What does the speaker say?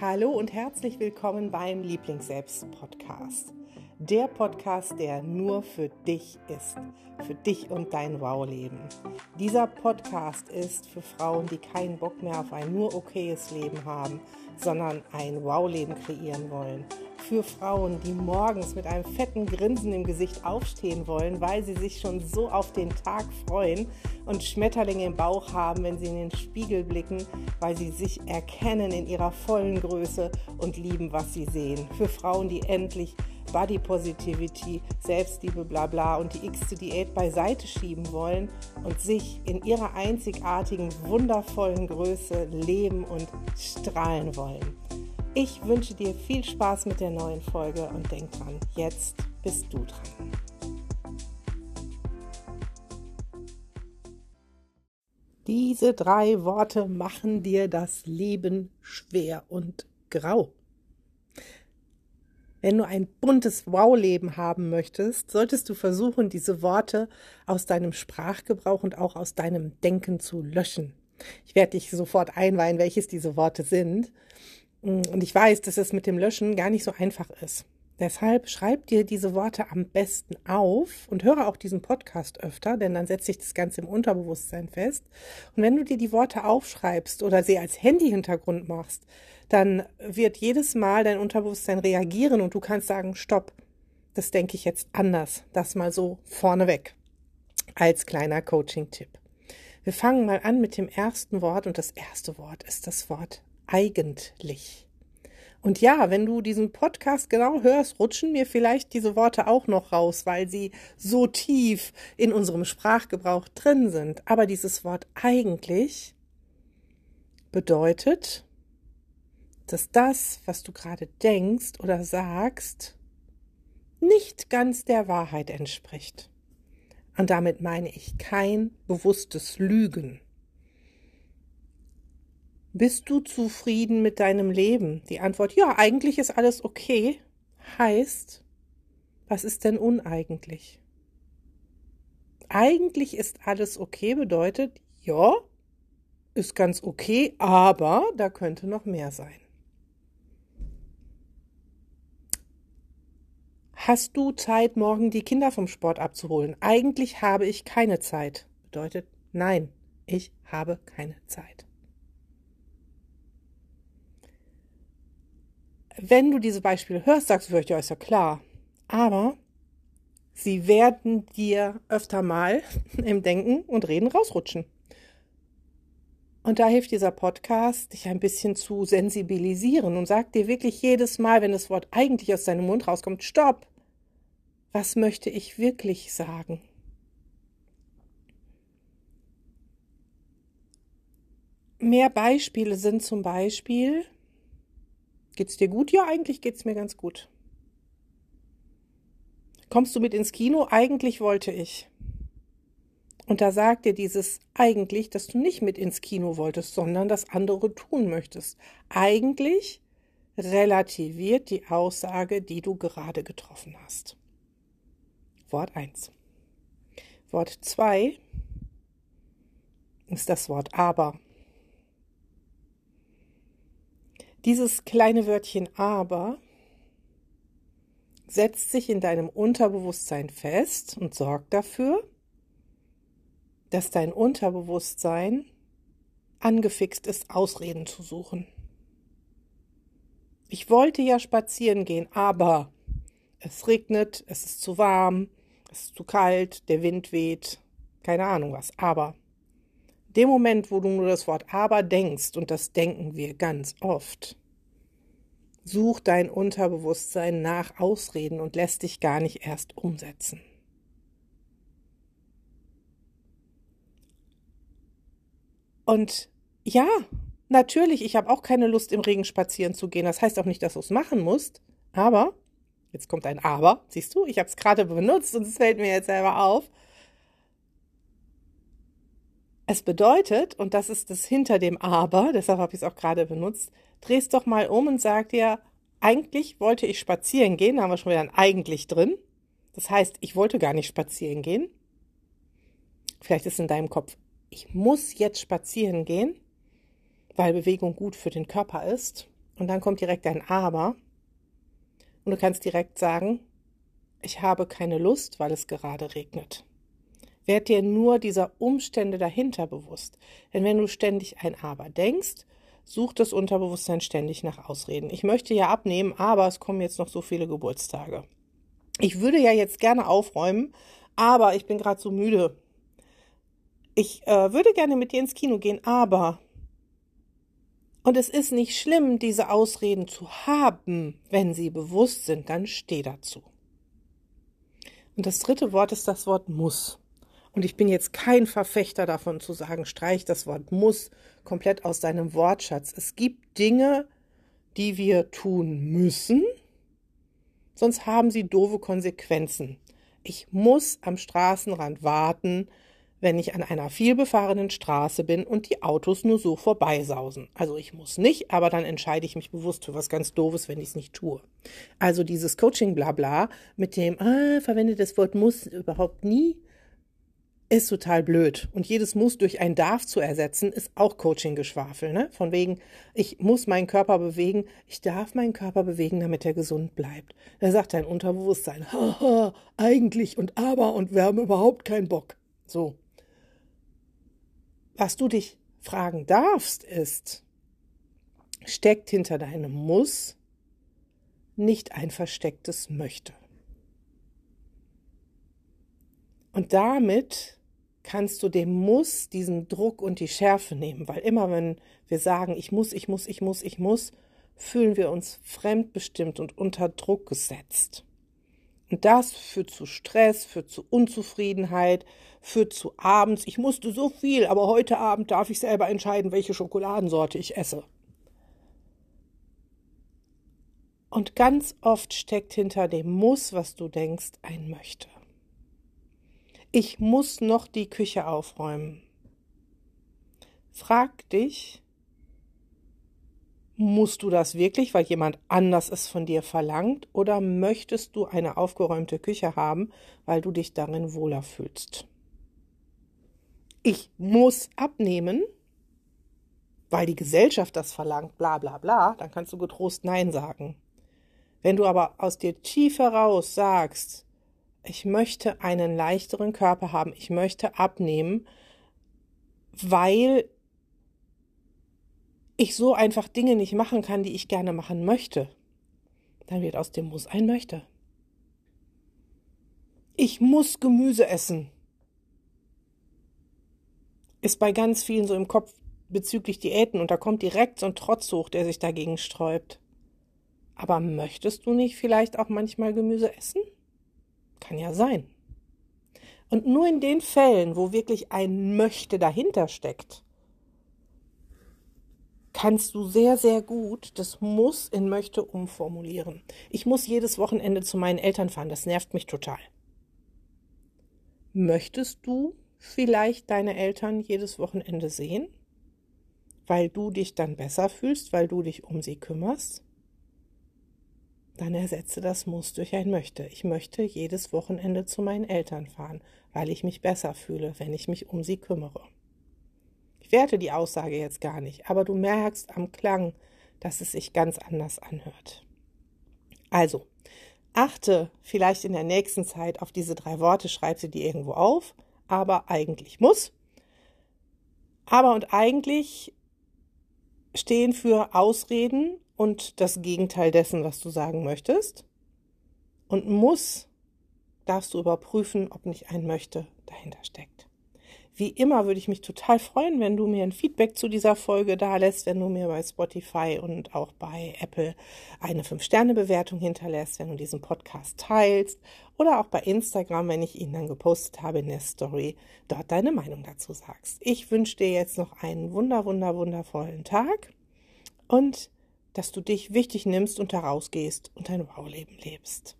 Hallo und herzlich willkommen beim Lieblingsselbst-Podcast. Der Podcast, der nur für dich ist, für dich und dein Wow-Leben. Dieser Podcast ist für Frauen, die keinen Bock mehr auf ein nur okayes Leben haben, sondern ein Wow-Leben kreieren wollen für Frauen, die morgens mit einem fetten Grinsen im Gesicht aufstehen wollen, weil sie sich schon so auf den Tag freuen und Schmetterlinge im Bauch haben, wenn sie in den Spiegel blicken, weil sie sich erkennen in ihrer vollen Größe und lieben, was sie sehen. Für Frauen, die endlich Body Positivity, Selbstliebe, bla bla und die x-te Diät beiseite schieben wollen und sich in ihrer einzigartigen, wundervollen Größe leben und strahlen wollen. Ich wünsche dir viel Spaß mit der neuen Folge und denk dran, jetzt bist du dran. Diese drei Worte machen dir das Leben schwer und grau. Wenn du ein buntes Wow-Leben haben möchtest, solltest du versuchen, diese Worte aus deinem Sprachgebrauch und auch aus deinem Denken zu löschen. Ich werde dich sofort einweihen, welches diese Worte sind. Und ich weiß, dass es mit dem Löschen gar nicht so einfach ist. Deshalb schreib dir diese Worte am besten auf und höre auch diesen Podcast öfter, denn dann setzt sich das Ganze im Unterbewusstsein fest. Und wenn du dir die Worte aufschreibst oder sie als Handy-Hintergrund machst, dann wird jedes Mal dein Unterbewusstsein reagieren und du kannst sagen, stopp, das denke ich jetzt anders. Das mal so vorneweg als kleiner Coaching-Tipp. Wir fangen mal an mit dem ersten Wort und das erste Wort ist das Wort eigentlich. Und ja, wenn du diesen Podcast genau hörst, rutschen mir vielleicht diese Worte auch noch raus, weil sie so tief in unserem Sprachgebrauch drin sind. Aber dieses Wort eigentlich bedeutet, dass das, was du gerade denkst oder sagst, nicht ganz der Wahrheit entspricht. Und damit meine ich kein bewusstes Lügen. Bist du zufrieden mit deinem Leben? Die Antwort, ja, eigentlich ist alles okay, heißt, was ist denn uneigentlich? Eigentlich ist alles okay bedeutet, ja, ist ganz okay, aber da könnte noch mehr sein. Hast du Zeit, morgen die Kinder vom Sport abzuholen? Eigentlich habe ich keine Zeit. Bedeutet, nein, ich habe keine Zeit. Wenn du diese Beispiele hörst, sagst du vielleicht, ja, ist ja klar. Aber sie werden dir öfter mal im Denken und Reden rausrutschen. Und da hilft dieser Podcast, dich ein bisschen zu sensibilisieren und sagt dir wirklich jedes Mal, wenn das Wort eigentlich aus deinem Mund rauskommt, stopp. Was möchte ich wirklich sagen? Mehr Beispiele sind zum Beispiel, Geht's dir gut? Ja, eigentlich geht's mir ganz gut. Kommst du mit ins Kino? Eigentlich wollte ich. Und da sagt dir dieses eigentlich, dass du nicht mit ins Kino wolltest, sondern das andere tun möchtest. Eigentlich relativiert die Aussage, die du gerade getroffen hast. Wort 1. Wort 2 ist das Wort aber. Dieses kleine Wörtchen aber setzt sich in deinem Unterbewusstsein fest und sorgt dafür, dass dein Unterbewusstsein angefixt ist, Ausreden zu suchen. Ich wollte ja spazieren gehen, aber es regnet, es ist zu warm, es ist zu kalt, der Wind weht, keine Ahnung was. Aber dem Moment, wo du nur das Wort aber denkst, und das denken wir ganz oft, sucht dein Unterbewusstsein nach Ausreden und lässt dich gar nicht erst umsetzen. Und ja, natürlich, ich habe auch keine Lust, im Regen spazieren zu gehen. Das heißt auch nicht, dass du es machen musst. Aber, jetzt kommt ein Aber, siehst du, ich habe es gerade benutzt und es fällt mir jetzt selber auf. Es bedeutet, und das ist das hinter dem Aber, deshalb habe ich es auch gerade benutzt, drehst doch mal um und sag dir, eigentlich wollte ich spazieren gehen, da haben wir schon wieder ein eigentlich drin. Das heißt, ich wollte gar nicht spazieren gehen. Vielleicht ist in deinem Kopf, ich muss jetzt spazieren gehen, weil Bewegung gut für den Körper ist. Und dann kommt direkt ein Aber. Und du kannst direkt sagen, ich habe keine Lust, weil es gerade regnet. Werd dir nur dieser Umstände dahinter bewusst. Denn wenn du ständig ein Aber denkst, sucht das Unterbewusstsein ständig nach Ausreden. Ich möchte ja abnehmen, aber es kommen jetzt noch so viele Geburtstage. Ich würde ja jetzt gerne aufräumen, aber ich bin gerade so müde. Ich äh, würde gerne mit dir ins Kino gehen, aber. Und es ist nicht schlimm, diese Ausreden zu haben, wenn sie bewusst sind, dann steh dazu. Und das dritte Wort ist das Wort muss. Und ich bin jetzt kein Verfechter davon zu sagen, streich das Wort muss komplett aus deinem Wortschatz. Es gibt Dinge, die wir tun müssen, sonst haben sie doofe Konsequenzen. Ich muss am Straßenrand warten, wenn ich an einer vielbefahrenen Straße bin und die Autos nur so vorbeisausen. Also ich muss nicht, aber dann entscheide ich mich bewusst für was ganz Doofes, wenn ich es nicht tue. Also dieses Coaching-Blabla mit dem, ah, verwende das Wort muss überhaupt nie, ist total blöd. Und jedes Muss durch ein Darf zu ersetzen, ist auch Coaching-Geschwafel. Ne? Von wegen, ich muss meinen Körper bewegen, ich darf meinen Körper bewegen, damit er gesund bleibt. Da sagt dein Unterbewusstsein, haha, eigentlich und aber und wir haben überhaupt keinen Bock. So. Was du dich fragen darfst, ist, steckt hinter deinem Muss nicht ein verstecktes Möchte. Und damit kannst du dem Muss diesen Druck und die Schärfe nehmen, weil immer wenn wir sagen, ich muss, ich muss, ich muss, ich muss, fühlen wir uns fremdbestimmt und unter Druck gesetzt. Und das führt zu Stress, führt zu Unzufriedenheit, führt zu abends, ich musste so viel, aber heute Abend darf ich selber entscheiden, welche Schokoladensorte ich esse. Und ganz oft steckt hinter dem Muss, was du denkst, ein Möchte. Ich muss noch die Küche aufräumen. Frag dich, musst du das wirklich, weil jemand anders es von dir verlangt, oder möchtest du eine aufgeräumte Küche haben, weil du dich darin wohler fühlst? Ich muss abnehmen, weil die Gesellschaft das verlangt, bla bla bla, dann kannst du getrost Nein sagen. Wenn du aber aus dir tief heraus sagst, ich möchte einen leichteren Körper haben, ich möchte abnehmen, weil ich so einfach Dinge nicht machen kann, die ich gerne machen möchte, dann wird aus dem Muss ein Möchte. Ich muss Gemüse essen. Ist bei ganz vielen so im Kopf bezüglich Diäten und da kommt direkt so ein Trotz hoch, der sich dagegen sträubt. Aber möchtest du nicht vielleicht auch manchmal Gemüse essen? Kann ja sein. Und nur in den Fällen, wo wirklich ein Möchte dahinter steckt, kannst du sehr, sehr gut das Muss in Möchte umformulieren. Ich muss jedes Wochenende zu meinen Eltern fahren, das nervt mich total. Möchtest du vielleicht deine Eltern jedes Wochenende sehen? Weil du dich dann besser fühlst, weil du dich um sie kümmerst? Dann ersetze das Muss durch ein Möchte. Ich möchte jedes Wochenende zu meinen Eltern fahren, weil ich mich besser fühle, wenn ich mich um sie kümmere. Ich werte die Aussage jetzt gar nicht, aber du merkst am Klang, dass es sich ganz anders anhört. Also, achte vielleicht in der nächsten Zeit auf diese drei Worte, schreib sie dir irgendwo auf, aber eigentlich muss. Aber und eigentlich stehen für Ausreden und das Gegenteil dessen, was du sagen möchtest. Und muss darfst du überprüfen, ob nicht ein möchte dahinter steckt. Wie immer würde ich mich total freuen, wenn du mir ein Feedback zu dieser Folge da lässt, wenn du mir bei Spotify und auch bei Apple eine 5-Sterne-Bewertung hinterlässt, wenn du diesen Podcast teilst oder auch bei Instagram, wenn ich ihn dann gepostet habe in der Story, dort deine Meinung dazu sagst. Ich wünsche dir jetzt noch einen wunder, wunder, wundervollen Tag und dass du dich wichtig nimmst und herausgehst und dein Wow-Leben lebst.